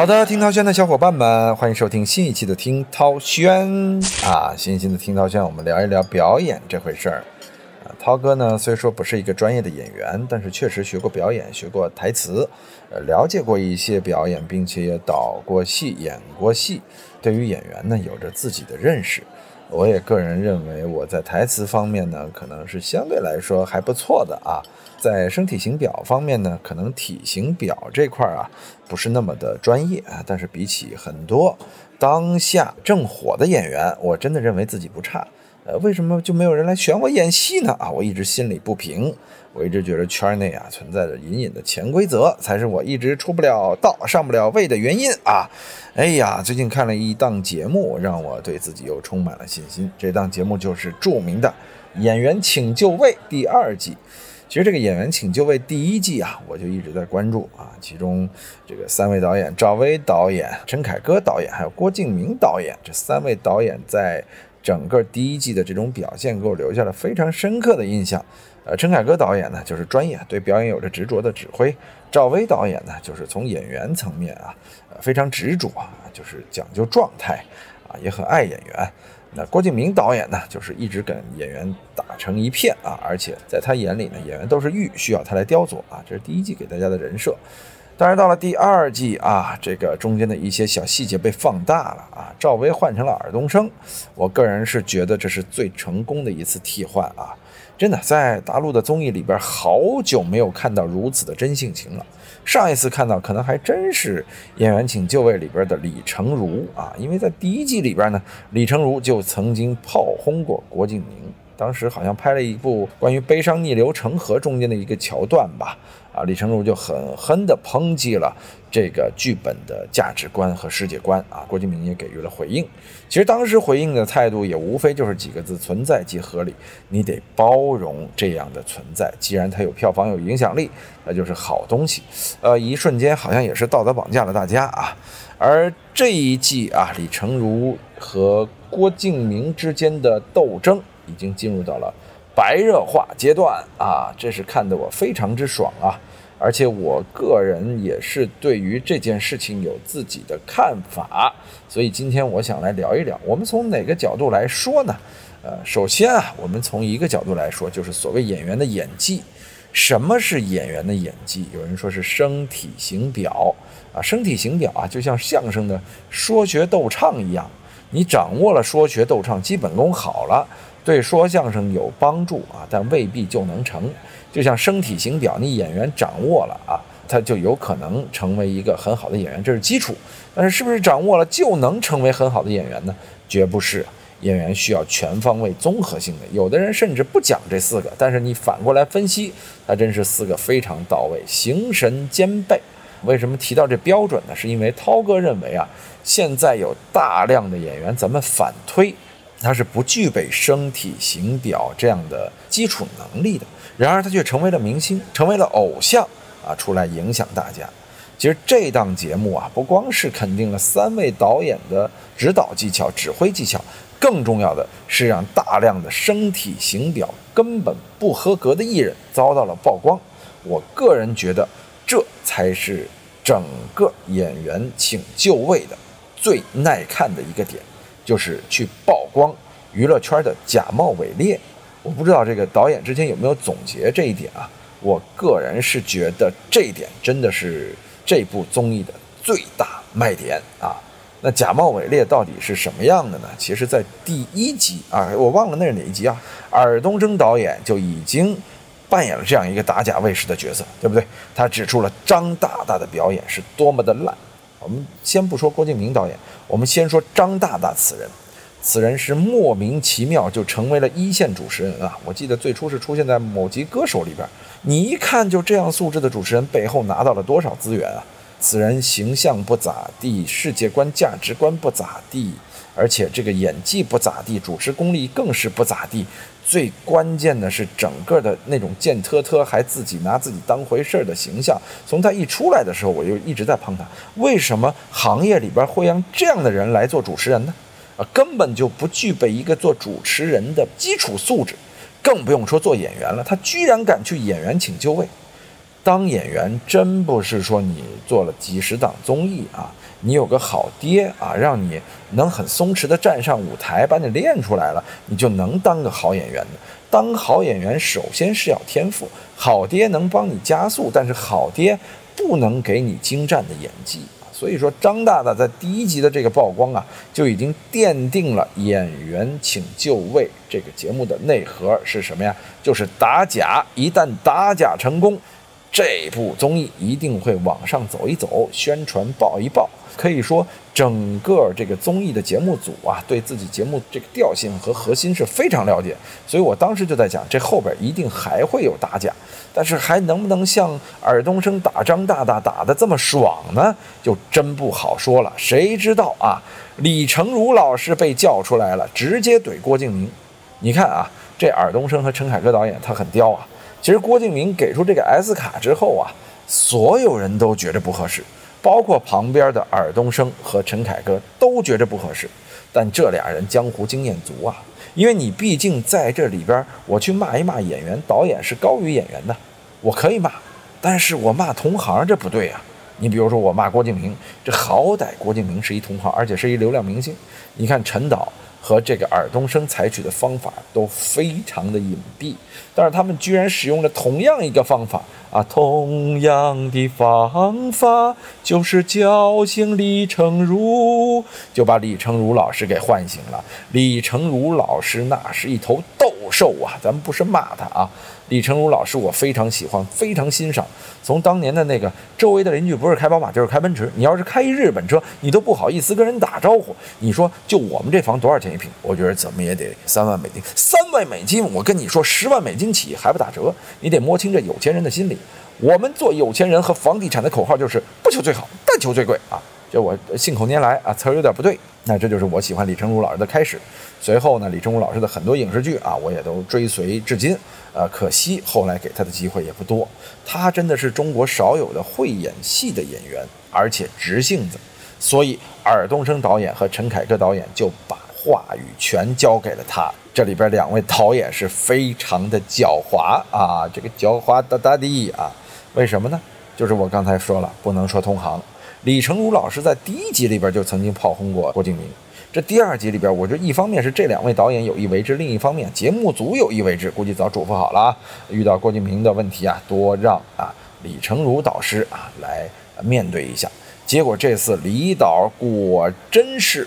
好的，听涛轩的小伙伴们，欢迎收听新一期的听涛轩啊！新一期的听涛轩，我们聊一聊表演这回事儿啊。涛哥呢，虽说不是一个专业的演员，但是确实学过表演，学过台词，呃，了解过一些表演，并且也导过戏、演过戏，对于演员呢，有着自己的认识。我也个人认为，我在台词方面呢，可能是相对来说还不错的啊。在身体型表方面呢，可能体型表这块啊，不是那么的专业啊。但是比起很多当下正火的演员，我真的认为自己不差。呃，为什么就没有人来选我演戏呢？啊，我一直心里不平。我一直觉得圈内啊存在着隐隐的潜规则，才是我一直出不了道、上不了位的原因啊！哎呀，最近看了一档节目，让我对自己又充满了信心。这档节目就是著名的《演员请就位》第二季。其实这个《演员请就位》第一季啊，我就一直在关注啊。其中这个三位导演，赵薇导演、陈凯歌导演，还有郭敬明导演，这三位导演在整个第一季的这种表现，给我留下了非常深刻的印象。呃，陈凯歌导演呢，就是专业，对表演有着执着的指挥；赵薇导演呢，就是从演员层面啊，呃，非常执着啊，就是讲究状态啊，也很爱演员。那郭敬明导演呢，就是一直跟演员打成一片啊，而且在他眼里呢，演员都是玉，需要他来雕琢啊。这是第一季给大家的人设。但是，到了第二季啊，这个中间的一些小细节被放大了啊。赵薇换成了尔冬升，我个人是觉得这是最成功的一次替换啊。真的，在大陆的综艺里边，好久没有看到如此的真性情了。上一次看到，可能还真是《演员请就位》里边的李成儒啊，因为在第一季里边呢，李成儒就曾经炮轰过郭敬明，当时好像拍了一部关于悲伤逆流成河中间的一个桥段吧。啊，李成儒就狠狠地抨击了这个剧本的价值观和世界观啊，郭敬明也给予了回应。其实当时回应的态度也无非就是几个字：存在即合理。你得包容这样的存在，既然它有票房、有影响力，那就是好东西。呃，一瞬间好像也是道德绑架了大家啊。而这一季啊，李成儒和郭敬明之间的斗争已经进入到了。白热化阶段啊，这是看得我非常之爽啊！而且我个人也是对于这件事情有自己的看法，所以今天我想来聊一聊，我们从哪个角度来说呢？呃，首先啊，我们从一个角度来说，就是所谓演员的演技。什么是演员的演技？有人说是声体形表啊，声体形表啊，就像相声的说学逗唱一样，你掌握了说学逗唱基本功好了。对说相声有帮助啊，但未必就能成。就像声体形表，你演员掌握了啊，他就有可能成为一个很好的演员，这是基础。但是是不是掌握了就能成为很好的演员呢？绝不是。演员需要全方位、综合性的。有的人甚至不讲这四个，但是你反过来分析，他真是四个非常到位，形神兼备。为什么提到这标准呢？是因为涛哥认为啊，现在有大量的演员，咱们反推。他是不具备声体形表这样的基础能力的，然而他却成为了明星，成为了偶像啊，出来影响大家。其实这档节目啊，不光是肯定了三位导演的指导技巧、指挥技巧，更重要的是让大量的声体形表根本不合格的艺人遭到了曝光。我个人觉得，这才是整个演员请就位的最耐看的一个点。就是去曝光娱乐圈的假冒伪劣，我不知道这个导演之前有没有总结这一点啊？我个人是觉得这一点真的是这部综艺的最大卖点啊。那假冒伪劣到底是什么样的呢？其实，在第一集啊，我忘了那是哪一集啊，尔冬升导演就已经扮演了这样一个打假卫士的角色，对不对？他指出了张大大的表演是多么的烂。我们先不说郭敬明导演，我们先说张大大此人，此人是莫名其妙就成为了一线主持人啊！我记得最初是出现在某集歌手里边，你一看就这样素质的主持人背后拿到了多少资源啊？此人形象不咋地，世界观价值观不咋地，而且这个演技不咋地，主持功力更是不咋地。最关键的是，整个的那种贱特特，还自己拿自己当回事儿的形象，从他一出来的时候，我就一直在碰他。为什么行业里边会让这样的人来做主持人呢？啊，根本就不具备一个做主持人的基础素质，更不用说做演员了。他居然敢去演员请就位，当演员真不是说你做了几十档综艺啊，你有个好爹啊，让你能很松弛的站上舞台，把你练出来了，你就能当个好演员的。当好演员，首先是要天赋，好爹能帮你加速，但是好爹不能给你精湛的演技。所以说，张大大在第一集的这个曝光啊，就已经奠定了《演员请就位》这个节目的内核是什么呀？就是打假。一旦打假成功，这部综艺一定会往上走一走，宣传爆一爆。可以说，整个这个综艺的节目组啊，对自己节目这个调性和核心是非常了解。所以我当时就在讲，这后边一定还会有打假。但是还能不能像尔冬升打张大大打得这么爽呢？就真不好说了。谁知道啊？李成儒老师被叫出来了，直接怼郭敬明。你看啊，这尔冬升和陈凯歌导演他很刁啊。其实郭敬明给出这个 S 卡之后啊，所有人都觉着不合适，包括旁边的尔冬升和陈凯歌都觉着不合适。但这俩人江湖经验足啊。因为你毕竟在这里边，我去骂一骂演员、导演是高于演员的，我可以骂，但是我骂同行这不对呀。你比如说我骂郭敬明，这好歹郭敬明是一同行，而且是一流量明星。你看陈导和这个尔冬升采取的方法都非常的隐蔽，但是他们居然使用了同样一个方法。啊，同样的方法就是叫醒李成儒，就把李成儒老师给唤醒了。李成儒老师那是一头斗兽啊，咱们不是骂他啊。李成儒老师，我非常喜欢，非常欣赏。从当年的那个周围的邻居不是开宝马就是开奔驰，你要是开一日本车，你都不好意思跟人打招呼。你说就我们这房多少钱一平？我觉得怎么也得三万美金。三万美金，我跟你说，十万美金起还不打折。你得摸清这有钱人的心理。我们做有钱人和房地产的口号就是不求最好，但求最贵啊。就我信口拈来啊，词儿有点不对。那这就是我喜欢李成儒老师的开始。随后呢，李成儒老师的很多影视剧啊，我也都追随至今。呃，可惜后来给他的机会也不多。他真的是中国少有的会演戏的演员，而且直性子。所以尔冬升导演和陈凯歌导演就把话语权交给了他。这里边两位导演是非常的狡猾啊，这个狡猾的大的啊，为什么呢？就是我刚才说了，不能说同行。李成儒老师在第一集里边就曾经炮轰过郭敬明。这第二集里边，我觉得一方面是这两位导演有意为之，另一方面节目组有意为之，估计早嘱咐好了啊。遇到郭敬明的问题啊，多让啊李成儒导师啊来面对一下。结果这次李导果真是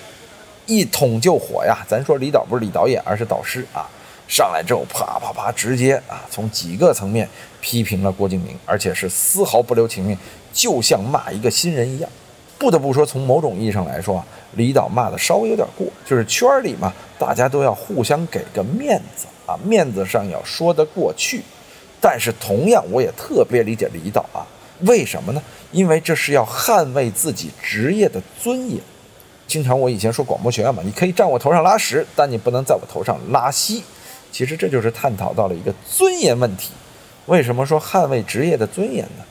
一捅就火呀！咱说李导不是李导演，而是导师啊。上来之后啪啪啪，直接啊从几个层面批评了郭敬明，而且是丝毫不留情面，就像骂一个新人一样。不得不说，从某种意义上来说啊，李导骂的稍微有点过，就是圈里嘛，大家都要互相给个面子啊，面子上要说得过去。但是同样，我也特别理解李导啊，为什么呢？因为这是要捍卫自己职业的尊严。经常我以前说广播学院嘛，你可以站我头上拉屎，但你不能在我头上拉稀。其实这就是探讨到了一个尊严问题。为什么说捍卫职业的尊严呢？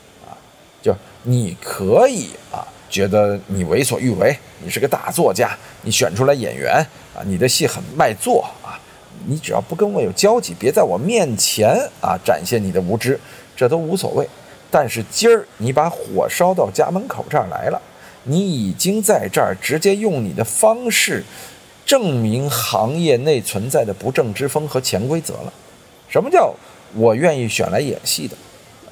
你可以啊。觉得你为所欲为，你是个大作家，你选出来演员啊，你的戏很卖座啊，你只要不跟我有交集，别在我面前啊展现你的无知，这都无所谓。但是今儿你把火烧到家门口这儿来了，你已经在这儿直接用你的方式证明行业内存在的不正之风和潜规则了。什么叫我愿意选来演戏的？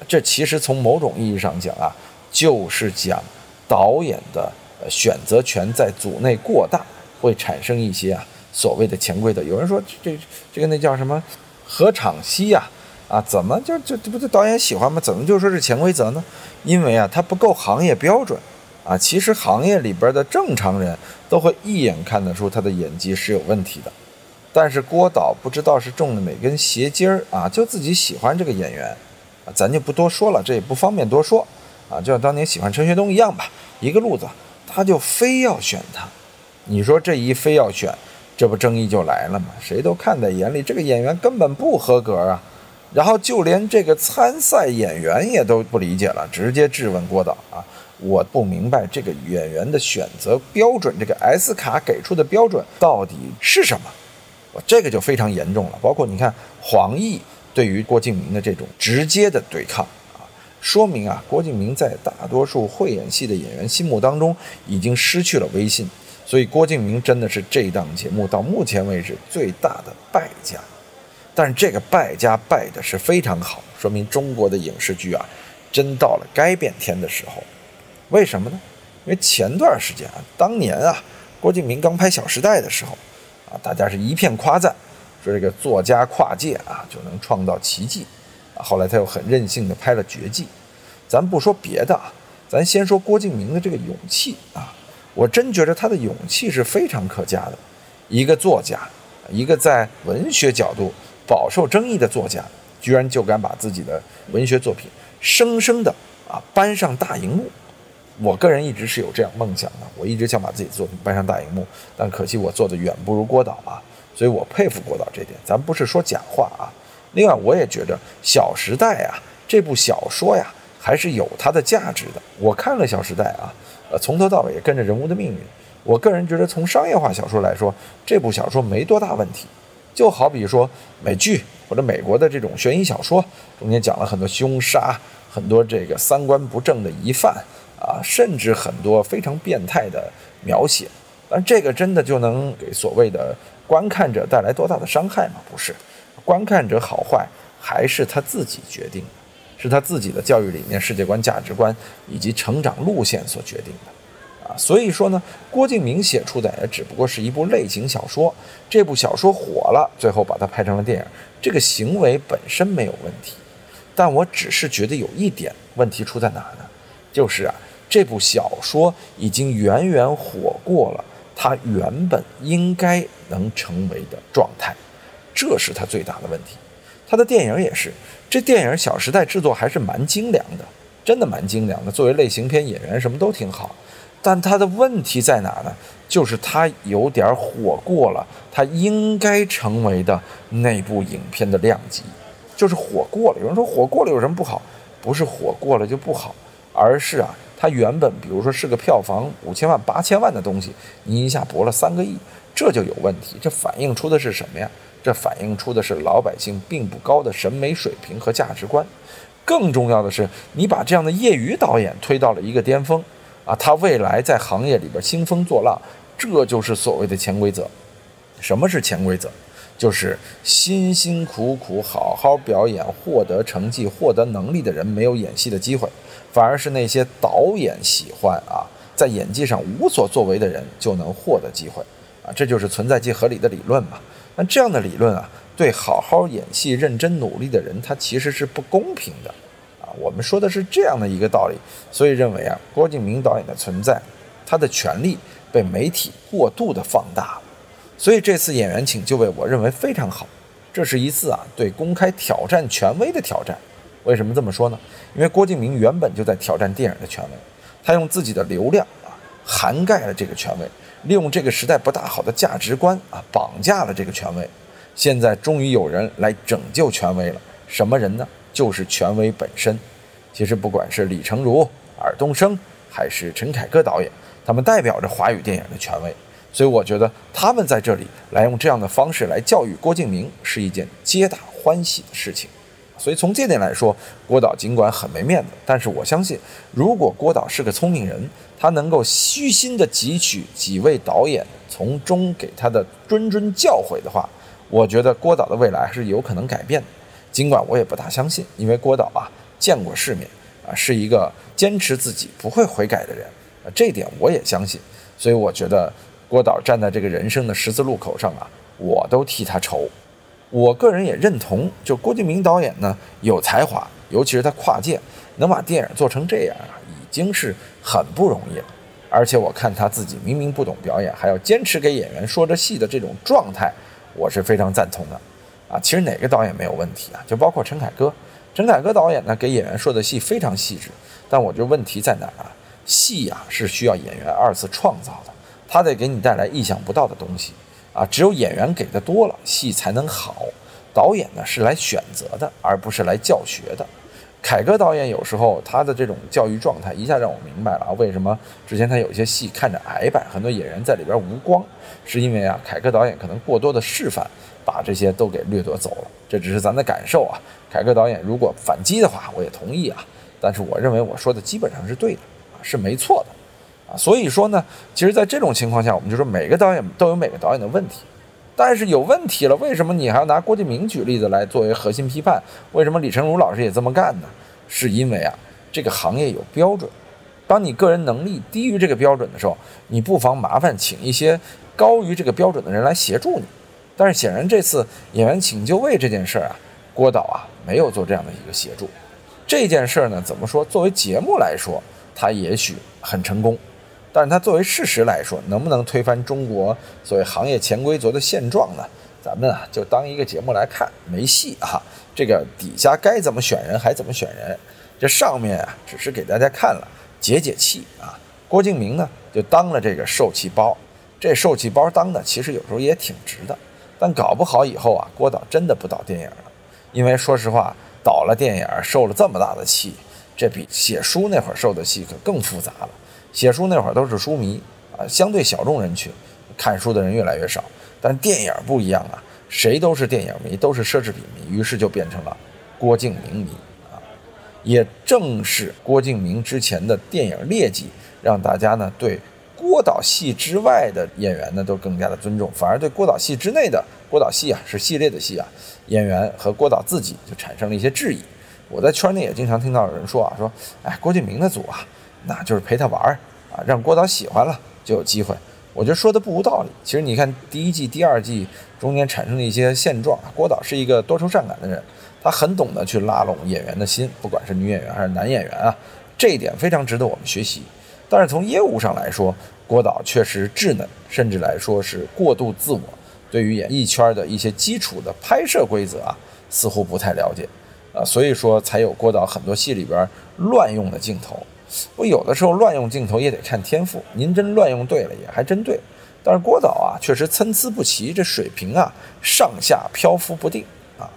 这其实从某种意义上讲啊，就是讲。导演的选择权在组内过大，会产生一些啊所谓的潜规则。有人说这这个那叫什么合场戏呀？啊，怎么就就这不就导演喜欢吗？怎么就说是潜规则呢？因为啊，它不够行业标准啊。其实行业里边的正常人都会一眼看得出他的演技是有问题的。但是郭导不知道是中了哪根邪筋儿啊，就自己喜欢这个演员，咱就不多说了，这也不方便多说。啊，就像当年喜欢陈学冬一样吧，一个路子，他就非要选他。你说这一非要选，这不争议就来了吗？谁都看在眼里，这个演员根本不合格啊。然后就连这个参赛演员也都不理解了，直接质问郭导啊，我不明白这个演员的选择标准，这个 S 卡给出的标准到底是什么？我这个就非常严重了。包括你看黄奕对于郭敬明的这种直接的对抗。说明啊，郭敬明在大多数会演戏的演员心目当中已经失去了威信，所以郭敬明真的是这档节目到目前为止最大的败家。但是这个败家败的是非常好，说明中国的影视剧啊，真到了该变天的时候。为什么呢？因为前段时间啊，当年啊，郭敬明刚拍《小时代》的时候，啊，大家是一片夸赞，说这个作家跨界啊就能创造奇迹。后来他又很任性的拍了《绝技》。咱不说别的啊，咱先说郭敬明的这个勇气啊，我真觉得他的勇气是非常可嘉的。一个作家，一个在文学角度。饱受争议的作家，居然就敢把自己的文学作品生生的啊搬上大荧幕。我个人一直是有这样梦想的，我一直想把自己的作品搬上大荧幕，但可惜我做的远不如郭导啊，所以我佩服郭导这点。咱不是说假话啊。另外，我也觉得《小时代》啊这部小说呀还是有它的价值的。我看了《小时代》啊，呃，从头到尾跟着人物的命运。我个人觉得，从商业化小说来说，这部小说没多大问题。就好比说美剧或者美国的这种悬疑小说，中间讲了很多凶杀，很多这个三观不正的疑犯啊，甚至很多非常变态的描写。但这个真的就能给所谓的观看者带来多大的伤害吗？不是，观看者好坏还是他自己决定的，是他自己的教育理念、世界观、价值观以及成长路线所决定的。啊所以说呢，郭敬明写出的也只不过是一部类型小说，这部小说火了，最后把它拍成了电影，这个行为本身没有问题，但我只是觉得有一点问题出在哪呢？就是啊，这部小说已经远远火过了它原本应该能成为的状态，这是他最大的问题。他的电影也是，这电影《小时代》制作还是蛮精良的，真的蛮精良的，作为类型片演员什么都挺好。但他的问题在哪呢？就是他有点火过了，他应该成为的那部影片的量级，就是火过了。有人说火过了有什么不好？不是火过了就不好，而是啊，他原本比如说是个票房五千万、八千万的东西，你一下博了三个亿，这就有问题。这反映出的是什么呀？这反映出的是老百姓并不高的审美水平和价值观。更重要的是，你把这样的业余导演推到了一个巅峰。啊，他未来在行业里边兴风作浪，这就是所谓的潜规则。什么是潜规则？就是辛辛苦苦好好表演、获得成绩、获得能力的人没有演戏的机会，反而是那些导演喜欢啊，在演技上无所作为的人就能获得机会。这就是存在即合理的理论嘛。那这样的理论啊，对好好演戏、认真努力的人，他其实是不公平的。啊我们说的是这样的一个道理，所以认为啊，郭敬明导演的存在，他的权利被媒体过度的放大了，所以这次演员请就位，我认为非常好，这是一次啊对公开挑战权威的挑战。为什么这么说呢？因为郭敬明原本就在挑战电影的权威，他用自己的流量啊涵盖了这个权威，利用这个时代不大好的价值观啊绑架了这个权威，现在终于有人来拯救权威了，什么人呢？就是权威本身。其实不管是李成儒、尔冬升，还是陈凯歌导演，他们代表着华语电影的权威，所以我觉得他们在这里来用这样的方式来教育郭敬明，是一件皆大欢喜的事情。所以从这点来说，郭导尽管很没面子，但是我相信，如果郭导是个聪明人，他能够虚心的汲取几位导演从中给他的谆谆教诲的话，我觉得郭导的未来是有可能改变的。尽管我也不大相信，因为郭导啊见过世面啊，是一个坚持自己不会悔改的人啊，这点我也相信。所以我觉得郭导站在这个人生的十字路口上啊，我都替他愁。我个人也认同，就郭敬明导演呢有才华，尤其是他跨界能把电影做成这样啊，已经是很不容易。而且我看他自己明明不懂表演，还要坚持给演员说着戏的这种状态，我是非常赞同的。啊，其实哪个导演没有问题啊？就包括陈凯歌，陈凯歌导演呢，给演员说的戏非常细致。但我觉得问题在哪儿啊？戏呀是需要演员二次创造的，他得给你带来意想不到的东西啊。只有演员给的多了，戏才能好。导演呢是来选择的，而不是来教学的。凯歌导演有时候他的这种教育状态，一下让我明白了啊，为什么之前他有些戏看着矮板，很多演员在里边无光，是因为啊，凯歌导演可能过多的示范。把这些都给掠夺走了，这只是咱的感受啊。凯歌导演如果反击的话，我也同意啊。但是我认为我说的基本上是对的啊，是没错的啊。所以说呢，其实，在这种情况下，我们就说每个导演都有每个导演的问题，但是有问题了，为什么你还要拿郭敬明举例子来作为核心批判？为什么李成儒老师也这么干呢？是因为啊，这个行业有标准，当你个人能力低于这个标准的时候，你不妨麻烦请一些高于这个标准的人来协助你。但是显然这次演员请就位这件事儿啊，郭导啊没有做这样的一个协助。这件事儿呢，怎么说？作为节目来说，他也许很成功，但是它作为事实来说，能不能推翻中国所谓行业潜规则的现状呢？咱们啊就当一个节目来看，没戏啊。这个底下该怎么选人还怎么选人，这上面啊只是给大家看了解解气啊。郭敬明呢就当了这个受气包，这受气包当的其实有时候也挺值的。但搞不好以后啊，郭导真的不导电影了，因为说实话，导了电影受了这么大的气，这比写书那会儿受的气可更复杂了。写书那会儿都是书迷啊，相对小众人群，看书的人越来越少。但电影不一样啊，谁都是电影迷，都是奢侈品迷，于是就变成了郭敬明迷啊。也正是郭敬明之前的电影劣迹，让大家呢对。郭导戏之外的演员呢，都更加的尊重，反而对郭导戏之内的郭导戏啊，是系列的戏啊，演员和郭导自己就产生了一些质疑。我在圈内也经常听到有人说啊，说，哎，郭敬明的组啊，那就是陪他玩儿啊，让郭导喜欢了就有机会。我觉得说的不无道理。其实你看第一季、第二季中间产生的一些现状，郭导是一个多愁善感的人，他很懂得去拉拢演员的心，不管是女演员还是男演员啊，这一点非常值得我们学习。但是从业务上来说，郭导确实稚嫩，甚至来说是过度自我，对于演艺圈的一些基础的拍摄规则啊，似乎不太了解，啊，所以说才有郭导很多戏里边乱用的镜头。我，有的时候乱用镜头也得看天赋，您真乱用对了，也还真对。但是郭导啊，确实参差不齐，这水平啊，上下漂浮不定啊。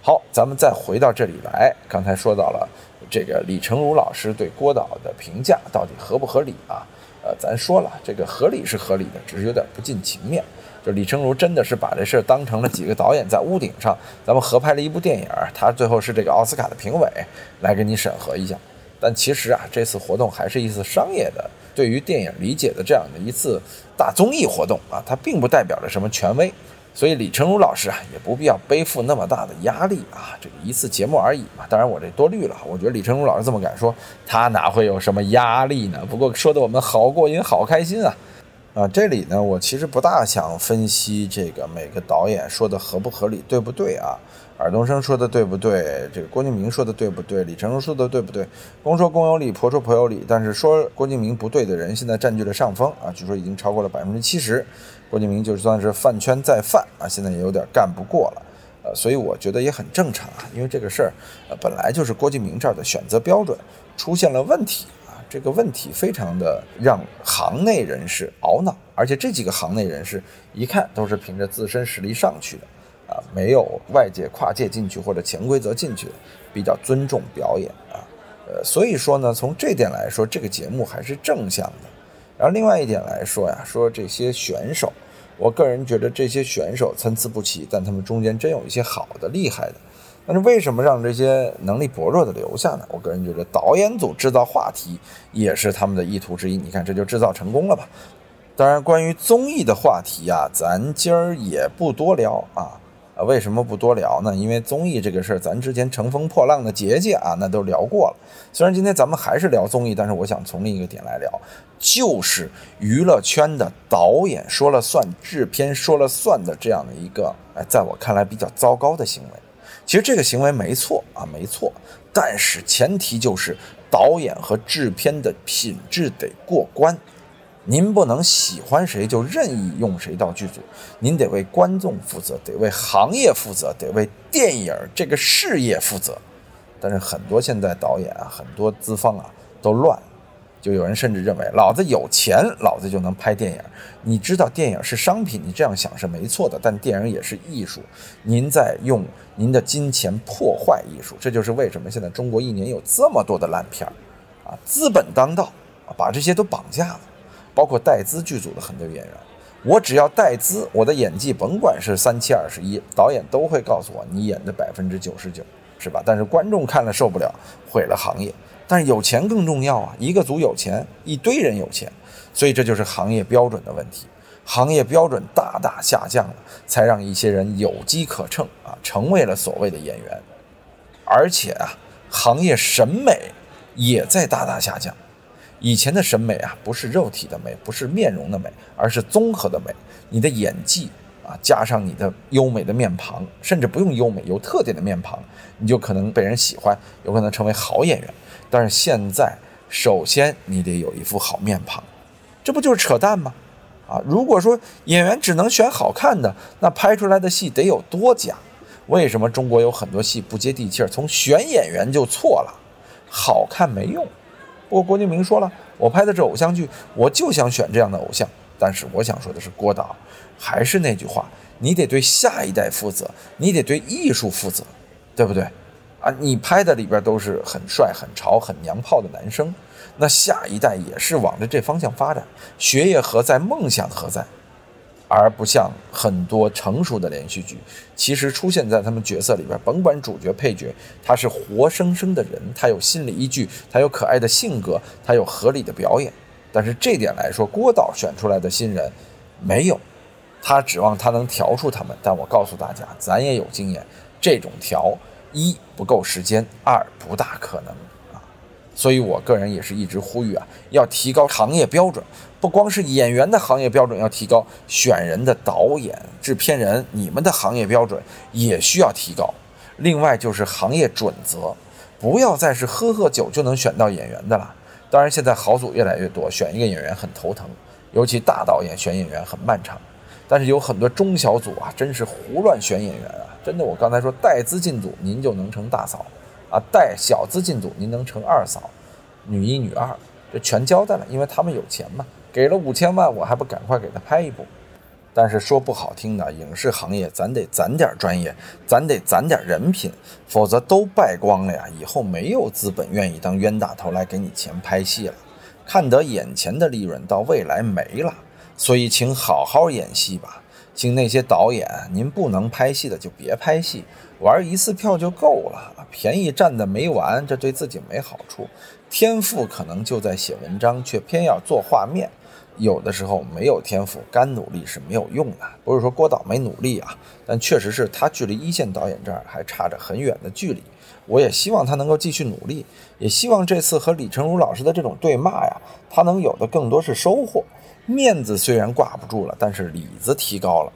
好，咱们再回到这里来，刚才说到了。这个李成儒老师对郭导的评价到底合不合理啊？呃，咱说了，这个合理是合理的，只是有点不近情面。就李成儒真的是把这事儿当成了几个导演在屋顶上，咱们合拍了一部电影，他最后是这个奥斯卡的评委来给你审核一下。但其实啊，这次活动还是一次商业的，对于电影理解的这样的一次大综艺活动啊，它并不代表着什么权威。所以李成儒老师啊，也不必要背负那么大的压力啊，这个一次节目而已嘛。当然我这多虑了，我觉得李成儒老师这么敢说，他哪会有什么压力呢？不过说的我们好过瘾，好开心啊！啊，这里呢，我其实不大想分析这个每个导演说的合不合理，对不对啊？尔冬升说的对不对？这个郭敬明说的对不对？李成儒说的对不对？公说公有理，婆说婆有理，但是说郭敬明不对的人现在占据了上风啊，据说已经超过了百分之七十。郭敬明就算是饭圈再饭啊，现在也有点干不过了，呃，所以我觉得也很正常啊，因为这个事儿，呃，本来就是郭敬明这儿的选择标准出现了问题啊，这个问题非常的让行内人士懊恼，而且这几个行内人士一看都是凭着自身实力上去的，啊，没有外界跨界进去或者潜规则进去，比较尊重表演啊，呃，所以说呢，从这点来说，这个节目还是正向的。然后另外一点来说呀，说这些选手，我个人觉得这些选手参差不齐，但他们中间真有一些好的、厉害的。但是为什么让这些能力薄弱的留下呢？我个人觉得导演组制造话题也是他们的意图之一。你看，这就制造成功了吧？当然，关于综艺的话题啊，咱今儿也不多聊啊。啊，为什么不多聊呢？因为综艺这个事儿，咱之前乘风破浪的杰杰啊，那都聊过了。虽然今天咱们还是聊综艺，但是我想从另一个点来聊，就是娱乐圈的导演说了算、制片说了算的这样的一个，哎，在我看来比较糟糕的行为。其实这个行为没错啊，没错，但是前提就是导演和制片的品质得过关。您不能喜欢谁就任意用谁到剧组，您得为观众负责，得为行业负责，得为电影这个事业负责。但是很多现在导演啊，很多资方啊都乱，就有人甚至认为老子有钱，老子就能拍电影。你知道电影是商品，你这样想是没错的，但电影也是艺术，您在用您的金钱破坏艺术，这就是为什么现在中国一年有这么多的烂片儿啊，资本当道啊，把这些都绑架了。包括带资剧组的很多演员，我只要带资，我的演技甭管是三七二十一，导演都会告诉我你演的百分之九十九，是吧？但是观众看了受不了，毁了行业。但是有钱更重要啊！一个组有钱，一堆人有钱，所以这就是行业标准的问题。行业标准大大下降了，才让一些人有机可乘啊，成为了所谓的演员。而且啊，行业审美也在大大下降。以前的审美啊，不是肉体的美，不是面容的美，而是综合的美。你的演技啊，加上你的优美的面庞，甚至不用优美，有特点的面庞，你就可能被人喜欢，有可能成为好演员。但是现在，首先你得有一副好面庞，这不就是扯淡吗？啊，如果说演员只能选好看的，那拍出来的戏得有多假？为什么中国有很多戏不接地气儿？从选演员就错了，好看没用。不过郭敬明说了，我拍的是偶像剧，我就想选这样的偶像。但是我想说的是，郭导，还是那句话，你得对下一代负责，你得对艺术负责，对不对？啊，你拍的里边都是很帅、很潮、很娘炮的男生，那下一代也是往着这方向发展。学业何在？梦想何在？而不像很多成熟的连续剧，其实出现在他们角色里边，甭管主角配角，他是活生生的人，他有心理依据，他有可爱的性格，他有合理的表演。但是这点来说，郭导选出来的新人没有，他指望他能调出他们。但我告诉大家，咱也有经验，这种调一不够时间，二不大可能。所以我个人也是一直呼吁啊，要提高行业标准，不光是演员的行业标准要提高，选人的导演、制片人，你们的行业标准也需要提高。另外就是行业准则，不要再是喝喝酒就能选到演员的了。当然，现在好组越来越多，选一个演员很头疼，尤其大导演选演员很漫长。但是有很多中小组啊，真是胡乱选演员啊！真的，我刚才说带资进组，您就能成大嫂啊；带小资进组，您能成二嫂，女一、女二，这全交代了，因为他们有钱嘛，给了五千万，我还不赶快给他拍一部。但是说不好听的，影视行业咱得攒点专业，咱得攒点人品，否则都败光了呀！以后没有资本愿意当冤大头来给你钱拍戏了，看得眼前的利润到未来没了。所以请好好演戏吧，请那些导演，您不能拍戏的就别拍戏，玩一次票就够了，便宜占的没完，这对自己没好处。天赋可能就在写文章，却偏要做画面。有的时候没有天赋，干努力是没有用的。不是说郭导没努力啊，但确实是他距离一线导演这儿还差着很远的距离。我也希望他能够继续努力，也希望这次和李成儒老师的这种对骂呀，他能有的更多是收获。面子虽然挂不住了，但是里子提高了。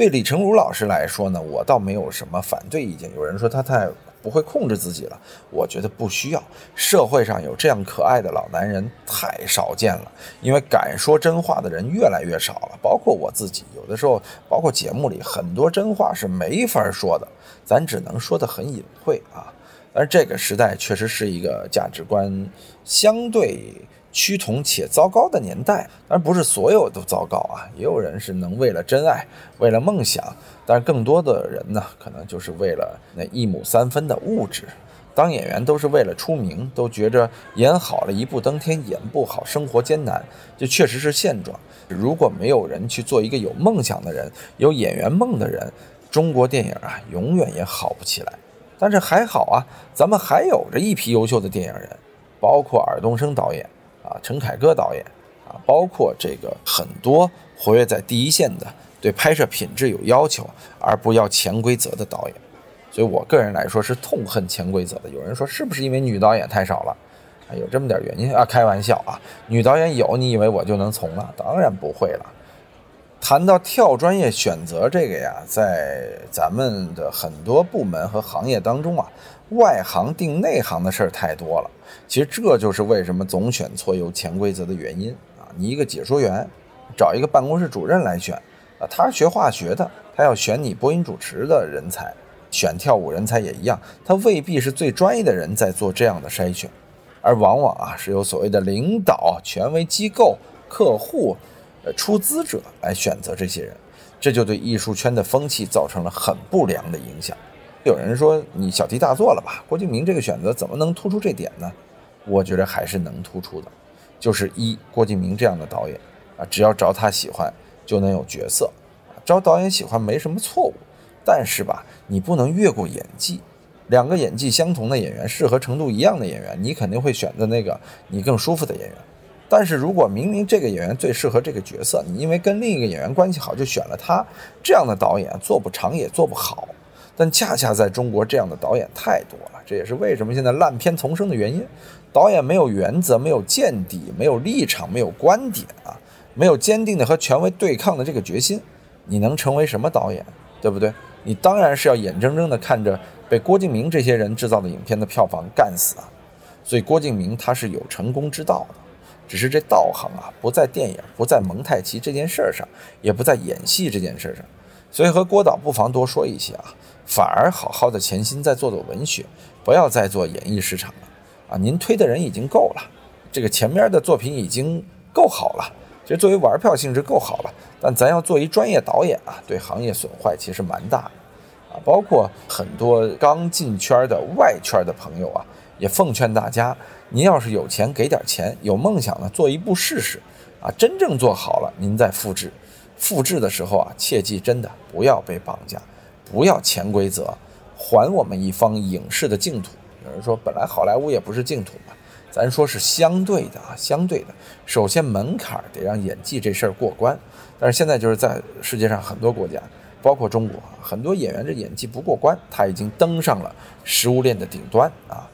对李成儒老师来说呢，我倒没有什么反对意见。有人说他太……不会控制自己了，我觉得不需要。社会上有这样可爱的老男人太少见了，因为敢说真话的人越来越少了。包括我自己，有的时候，包括节目里很多真话是没法说的，咱只能说的很隐晦啊。而这个时代确实是一个价值观相对。趋同且糟糕的年代，当然不是所有都糟糕啊，也有人是能为了真爱，为了梦想，但是更多的人呢，可能就是为了那一亩三分的物质。当演员都是为了出名，都觉着演好了一步登天，演不好生活艰难，这确实是现状。如果没有人去做一个有梦想的人，有演员梦的人，中国电影啊，永远也好不起来。但是还好啊，咱们还有着一批优秀的电影人，包括尔冬升导演。啊，陈凯歌导演啊，包括这个很多活跃在第一线的，对拍摄品质有要求而不要潜规则的导演，所以我个人来说是痛恨潜规则的。有人说是不是因为女导演太少了？啊，有这么点原因啊？开玩笑啊，女导演有，你以为我就能从了？当然不会了。谈到跳专业选择这个呀，在咱们的很多部门和行业当中啊，外行定内行的事儿太多了。其实这就是为什么总选错有潜规则的原因啊！你一个解说员，找一个办公室主任来选啊，他是学化学的，他要选你播音主持的人才，选跳舞人才也一样，他未必是最专业的人在做这样的筛选，而往往啊是由所谓的领导、权威机构、客户。出资者来选择这些人，这就对艺术圈的风气造成了很不良的影响。有人说你小题大做了吧？郭敬明这个选择怎么能突出这点呢？我觉得还是能突出的，就是一郭敬明这样的导演啊，只要找他喜欢就能有角色，招导演喜欢没什么错误。但是吧，你不能越过演技，两个演技相同的演员，适合程度一样的演员，你肯定会选择那个你更舒服的演员。但是如果明明这个演员最适合这个角色，你因为跟另一个演员关系好就选了他，这样的导演做不长也做不好。但恰恰在中国这样的导演太多了，这也是为什么现在烂片丛生的原因。导演没有原则，没有见底，没有立场，没有观点啊，没有坚定的和权威对抗的这个决心，你能成为什么导演？对不对？你当然是要眼睁睁的看着被郭敬明这些人制造的影片的票房干死啊！所以郭敬明他是有成功之道的，只是这道行啊，不在电影，不在蒙太奇这件事上，也不在演戏这件事上。所以和郭导不妨多说一些啊。反而好好的潜心再做做文学，不要再做演艺市场了啊！您推的人已经够了，这个前面的作品已经够好了，其实作为玩票性质够好了。但咱要做一专业导演啊，对行业损坏其实蛮大的啊！包括很多刚进圈的外圈的朋友啊，也奉劝大家，您要是有钱给点钱，有梦想呢，做一部试试啊！真正做好了，您再复制。复制的时候啊，切记真的不要被绑架。不要潜规则，还我们一方影视的净土。有人说，本来好莱坞也不是净土嘛，咱说是相对的啊，相对的。首先门槛得让演技这事儿过关，但是现在就是在世界上很多国家，包括中国，很多演员这演技不过关，他已经登上了食物链的顶端啊，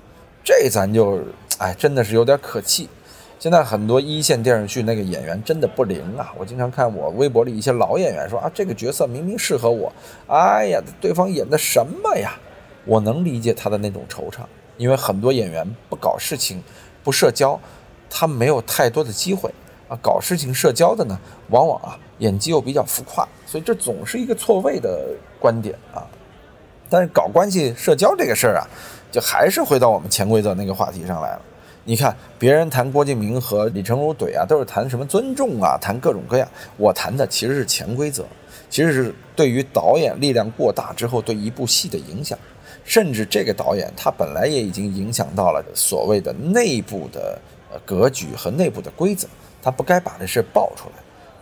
这咱就哎，真的是有点可气。现在很多一线电视剧那个演员真的不灵啊！我经常看我微博里一些老演员说啊，这个角色明明适合我，哎呀，对方演的什么呀？我能理解他的那种惆怅，因为很多演员不搞事情、不社交，他没有太多的机会啊。搞事情、社交的呢，往往啊演技又比较浮夸，所以这总是一个错位的观点啊。但是搞关系、社交这个事儿啊，就还是回到我们潜规则那个话题上来了。你看别人谈郭敬明和李成儒怼啊，都是谈什么尊重啊，谈各种各样。我谈的其实是潜规则，其实是对于导演力量过大之后对一部戏的影响，甚至这个导演他本来也已经影响到了所谓的内部的格局和内部的规则，他不该把这事爆出来，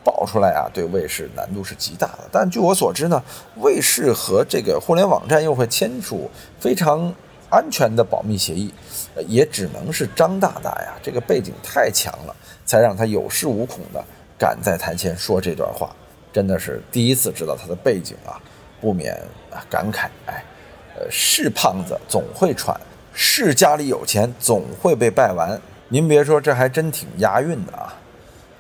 爆出来啊，对卫视难度是极大的。但据我所知呢，卫视和这个互联网站又会签署非常。安全的保密协议，也只能是张大大呀，这个背景太强了，才让他有恃无恐的敢在台前说这段话。真的是第一次知道他的背景啊，不免感慨，哎，呃，是胖子总会喘，是家里有钱总会被败完。您别说，这还真挺押韵的啊。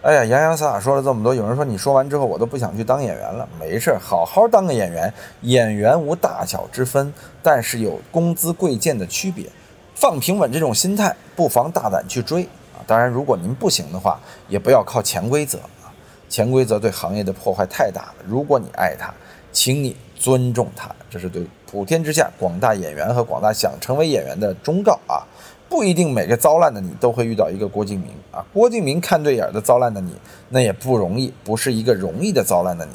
哎呀，洋洋洒洒说了这么多，有人说你说完之后我都不想去当演员了。没事，好好当个演员。演员无大小之分，但是有工资贵贱的区别。放平稳这种心态，不妨大胆去追啊！当然，如果您不行的话，也不要靠潜规则啊。潜规则对行业的破坏太大了。如果你爱他，请你尊重他，这是对普天之下广大演员和广大想成为演员的忠告啊。不一定每个糟烂的你都会遇到一个郭敬明啊，郭敬明看对眼的糟烂的你，那也不容易，不是一个容易的糟烂的你，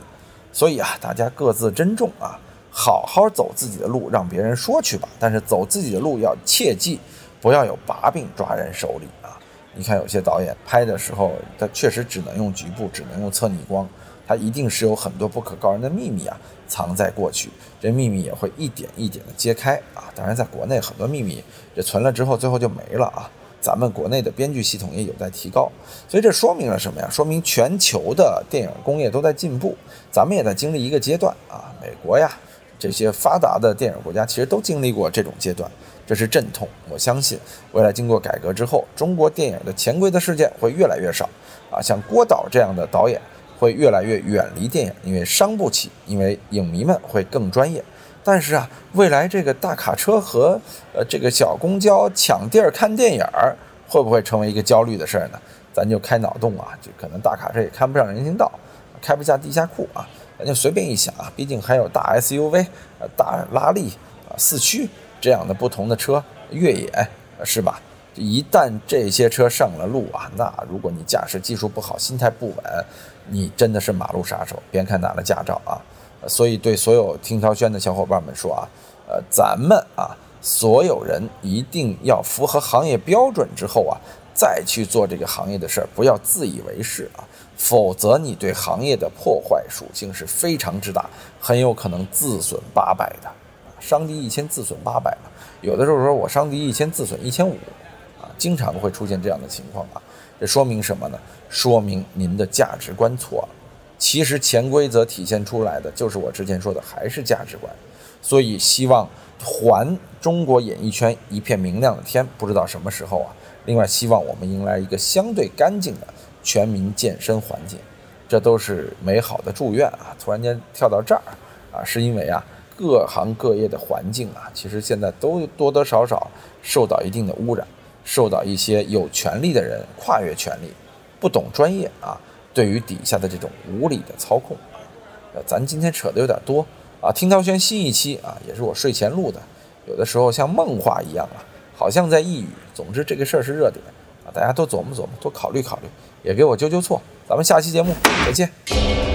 所以啊，大家各自珍重啊，好好走自己的路，让别人说去吧。但是走自己的路要切记，不要有把柄抓人手里啊。你看有些导演拍的时候，他确实只能用局部，只能用侧逆光。它一定是有很多不可告人的秘密啊，藏在过去，这秘密也会一点一点的揭开啊。当然，在国内很多秘密这存了之后，最后就没了啊。咱们国内的编剧系统也有待提高，所以这说明了什么呀？说明全球的电影工业都在进步，咱们也在经历一个阶段啊。美国呀，这些发达的电影国家其实都经历过这种阶段，这是阵痛。我相信未来经过改革之后，中国电影的潜规则事件会越来越少啊。像郭导这样的导演。会越来越远离电影，因为伤不起，因为影迷们会更专业。但是啊，未来这个大卡车和呃这个小公交抢地儿看电影儿，会不会成为一个焦虑的事儿呢？咱就开脑洞啊，就可能大卡车也看不上人行道，开不下地下库啊，咱就随便一想啊，毕竟还有大 SUV、呃大拉力啊四驱这样的不同的车，越野是吧？一旦这些车上了路啊，那如果你驾驶技术不好，心态不稳，你真的是马路杀手。别看拿了驾照啊，所以对所有听涛轩的小伙伴们说啊，呃，咱们啊，所有人一定要符合行业标准之后啊，再去做这个行业的事儿，不要自以为是啊，否则你对行业的破坏属性是非常之大，很有可能自损八百的。伤敌一千自损八百嘛。有的时候说我伤敌一千自损一千五，啊，经常会出现这样的情况啊。这说明什么呢？说明您的价值观错了。其实潜规则体现出来的就是我之前说的，还是价值观。所以希望还中国演艺圈一片明亮的天，不知道什么时候啊。另外，希望我们迎来一个相对干净的全民健身环境，这都是美好的祝愿啊。突然间跳到这儿啊，是因为啊，各行各业的环境啊，其实现在都多多少少受到一定的污染，受到一些有权利的人跨越权力，不懂专业啊，对于底下的这种无理的操控啊。呃，咱今天扯的有点多。啊，听涛轩新一期啊，也是我睡前录的，有的时候像梦话一样啊，好像在呓语。总之，这个事儿是热点啊，大家多琢磨琢磨，多考虑考虑，也给我纠纠错。咱们下期节目再见。